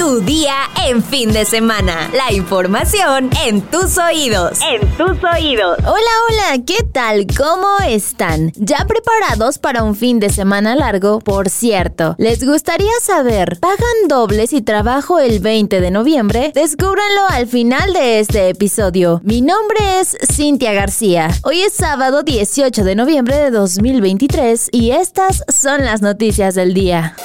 Tu día en fin de semana. La información en tus oídos. En tus oídos. Hola, hola, ¿qué tal? ¿Cómo están? ¿Ya preparados para un fin de semana largo? Por cierto, ¿les gustaría saber, ¿pagan doble si trabajo el 20 de noviembre? Descúbranlo al final de este episodio. Mi nombre es Cintia García. Hoy es sábado 18 de noviembre de 2023 y estas son las noticias del día.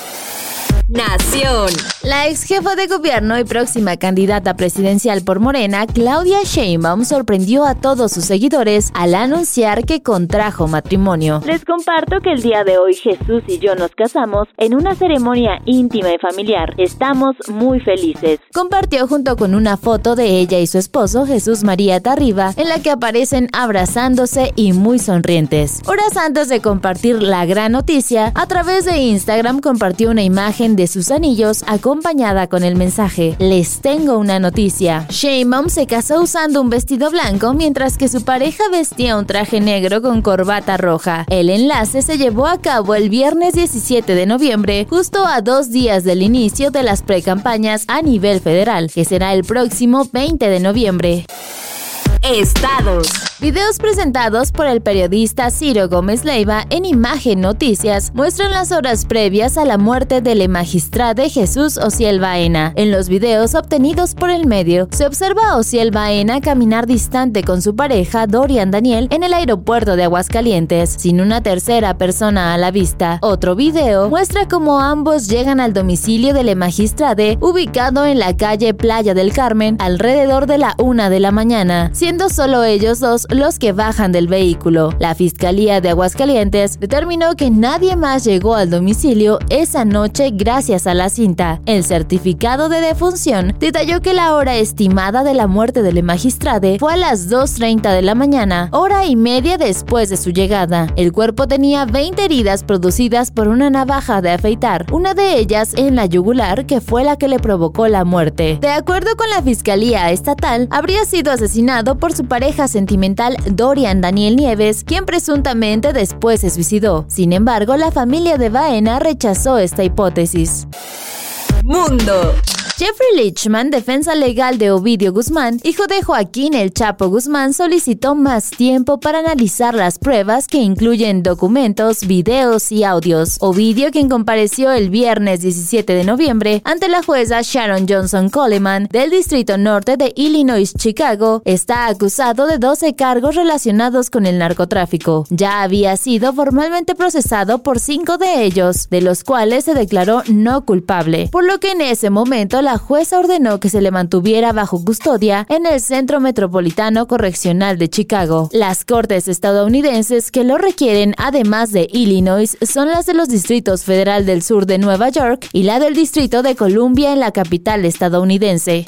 Nación. La ex jefa de gobierno y próxima candidata presidencial por Morena, Claudia Sheinbaum, sorprendió a todos sus seguidores al anunciar que contrajo matrimonio. Les comparto que el día de hoy Jesús y yo nos casamos en una ceremonia íntima y familiar. Estamos muy felices. Compartió junto con una foto de ella y su esposo Jesús María Tarriba, en la que aparecen abrazándose y muy sonrientes. Horas antes de compartir la gran noticia, a través de Instagram compartió una imagen de sus anillos acompañada con el mensaje Les tengo una noticia. Sheinbaum se casó usando un vestido blanco mientras que su pareja vestía un traje negro con corbata roja. El enlace se llevó a cabo el viernes 17 de noviembre, justo a dos días del inicio de las precampañas a nivel federal, que será el próximo 20 de noviembre. Estados. Videos presentados por el periodista Ciro Gómez Leiva en Imagen Noticias muestran las horas previas a la muerte del magistrado Jesús Ociel Baena. En los videos obtenidos por el medio, se observa a Baena caminar distante con su pareja Dorian Daniel en el aeropuerto de Aguascalientes, sin una tercera persona a la vista. Otro video muestra cómo ambos llegan al domicilio del magistrado ubicado en la calle Playa del Carmen alrededor de la una de la mañana, solo ellos dos los que bajan del vehículo. La Fiscalía de Aguascalientes determinó que nadie más llegó al domicilio esa noche gracias a la cinta. El certificado de defunción detalló que la hora estimada de la muerte del magistrado fue a las 2.30 de la mañana, hora y media después de su llegada. El cuerpo tenía 20 heridas producidas por una navaja de afeitar, una de ellas en la yugular que fue la que le provocó la muerte. De acuerdo con la Fiscalía Estatal, habría sido asesinado por su pareja sentimental Dorian Daniel Nieves, quien presuntamente después se suicidó. Sin embargo, la familia de Baena rechazó esta hipótesis. Mundo. Jeffrey Lichman, defensa legal de Ovidio Guzmán, hijo de Joaquín El Chapo Guzmán, solicitó más tiempo para analizar las pruebas que incluyen documentos, videos y audios. Ovidio, quien compareció el viernes 17 de noviembre ante la jueza Sharon Johnson Coleman del Distrito Norte de Illinois, Chicago, está acusado de 12 cargos relacionados con el narcotráfico. Ya había sido formalmente procesado por cinco de ellos, de los cuales se declaró no culpable, por lo que en ese momento la jueza ordenó que se le mantuviera bajo custodia en el Centro Metropolitano Correccional de Chicago. Las cortes estadounidenses que lo requieren, además de Illinois, son las de los distritos federal del sur de Nueva York y la del Distrito de Columbia en la capital estadounidense.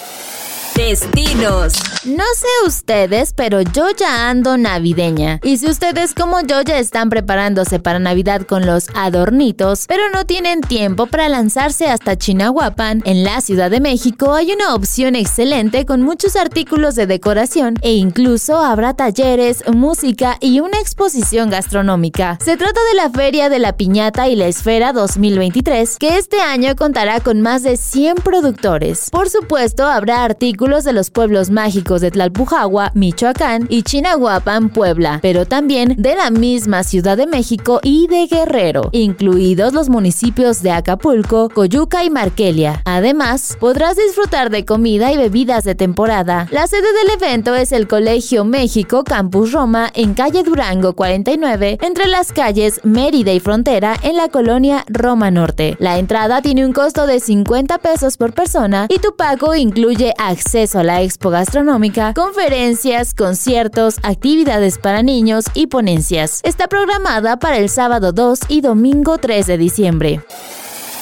Destinos. No sé ustedes, pero yo ya ando navideña. Y si ustedes como yo ya están preparándose para Navidad con los adornitos, pero no tienen tiempo para lanzarse hasta Chinahuapan, en la Ciudad de México hay una opción excelente con muchos artículos de decoración e incluso habrá talleres, música y una exposición gastronómica. Se trata de la Feria de la Piñata y la Esfera 2023, que este año contará con más de 100 productores. Por supuesto, habrá artículos de los pueblos mágicos de Tlalpujagua, Michoacán y Chinahuapan, Puebla, pero también de la misma Ciudad de México y de Guerrero, incluidos los municipios de Acapulco, Coyuca y Marquelia. Además, podrás disfrutar de comida y bebidas de temporada. La sede del evento es el Colegio México Campus Roma en calle Durango 49, entre las calles Mérida y Frontera en la colonia Roma Norte. La entrada tiene un costo de 50 pesos por persona y tu pago incluye acceso a la expo gastronómica, conferencias, conciertos, actividades para niños y ponencias. Está programada para el sábado 2 y domingo 3 de diciembre.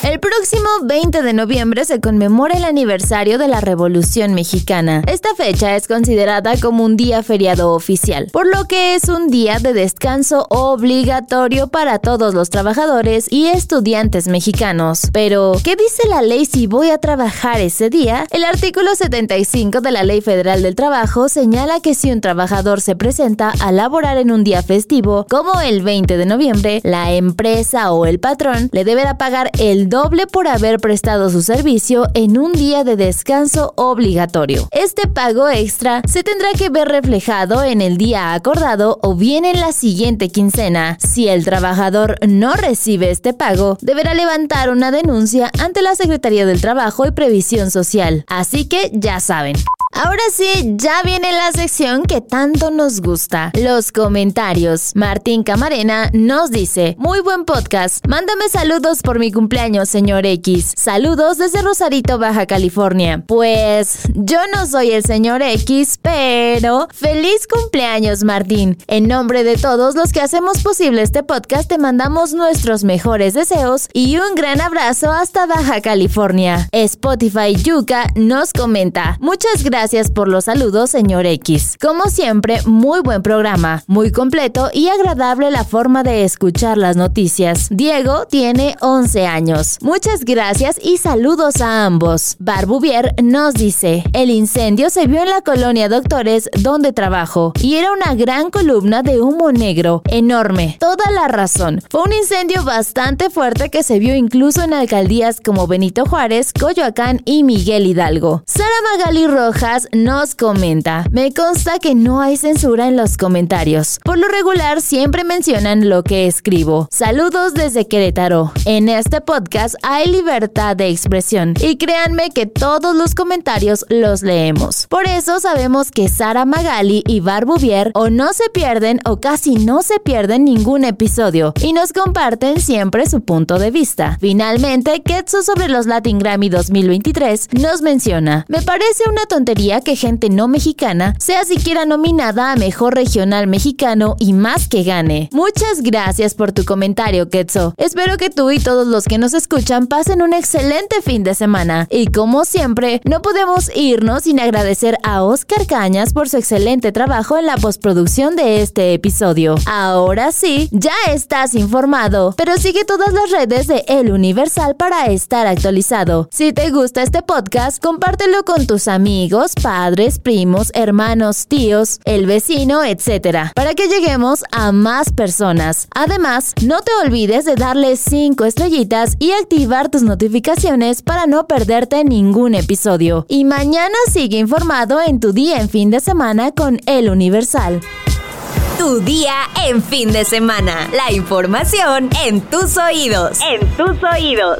El próximo 20 de noviembre se conmemora el aniversario de la Revolución Mexicana. Esta fecha es considerada como un día feriado oficial, por lo que es un día de descanso obligatorio para todos los trabajadores y estudiantes mexicanos. Pero, ¿qué dice la ley si voy a trabajar ese día? El artículo 75 de la Ley Federal del Trabajo señala que si un trabajador se presenta a laborar en un día festivo, como el 20 de noviembre, la empresa o el patrón le deberá pagar el doble por haber prestado su servicio en un día de descanso obligatorio. Este pago extra se tendrá que ver reflejado en el día acordado o bien en la siguiente quincena. Si el trabajador no recibe este pago, deberá levantar una denuncia ante la Secretaría del Trabajo y Previsión Social. Así que ya saben. Ahora sí, ya viene la sección que tanto nos gusta, los comentarios. Martín Camarena nos dice, muy buen podcast, mándame saludos por mi cumpleaños, señor X. Saludos desde Rosarito, Baja California. Pues yo no soy el señor X, pero feliz cumpleaños, Martín. En nombre de todos los que hacemos posible este podcast, te mandamos nuestros mejores deseos y un gran abrazo hasta Baja California. Spotify Yuka nos comenta, muchas gracias Gracias por los saludos, señor X. Como siempre, muy buen programa, muy completo y agradable la forma de escuchar las noticias. Diego tiene 11 años. Muchas gracias y saludos a ambos. Barbuvier nos dice, el incendio se vio en la colonia Doctores donde trabajo y era una gran columna de humo negro, enorme. Toda la razón. Fue un incendio bastante fuerte que se vio incluso en alcaldías como Benito Juárez, Coyoacán y Miguel Hidalgo. Sara Magali Nos comenta, me consta que no hay censura en los comentarios. Por lo regular siempre mencionan lo que escribo. Saludos desde Querétaro. En este podcast hay libertad de expresión y créanme que todos los comentarios los leemos. Por eso sabemos que Sara Magali y Barbuvier o no se pierden o casi no se pierden ningún episodio y nos comparten siempre su punto de vista. Finalmente, Ketsu sobre los Latin Grammy 2023 nos menciona, me parece una tontería que gente no mexicana sea siquiera nominada a Mejor Regional Mexicano y más que gane. Muchas gracias por tu comentario, Ketso. Espero que tú y todos los que nos escuchan pasen un excelente fin de semana. Y como siempre, no podemos irnos sin agradecer a Oscar Cañas por su excelente trabajo en la postproducción de este episodio. Ahora sí, ya estás informado, pero sigue todas las redes de El Universal para estar actualizado. Si te gusta este podcast, compártelo con tus amigos, padres, primos, hermanos, tíos, el vecino, etc. Para que lleguemos a más personas. Además, no te olvides de darle 5 estrellitas y activar tus notificaciones para no perderte ningún episodio. Y mañana sigue informado en tu día en fin de semana con El Universal. Tu día en fin de semana. La información en tus oídos. En tus oídos.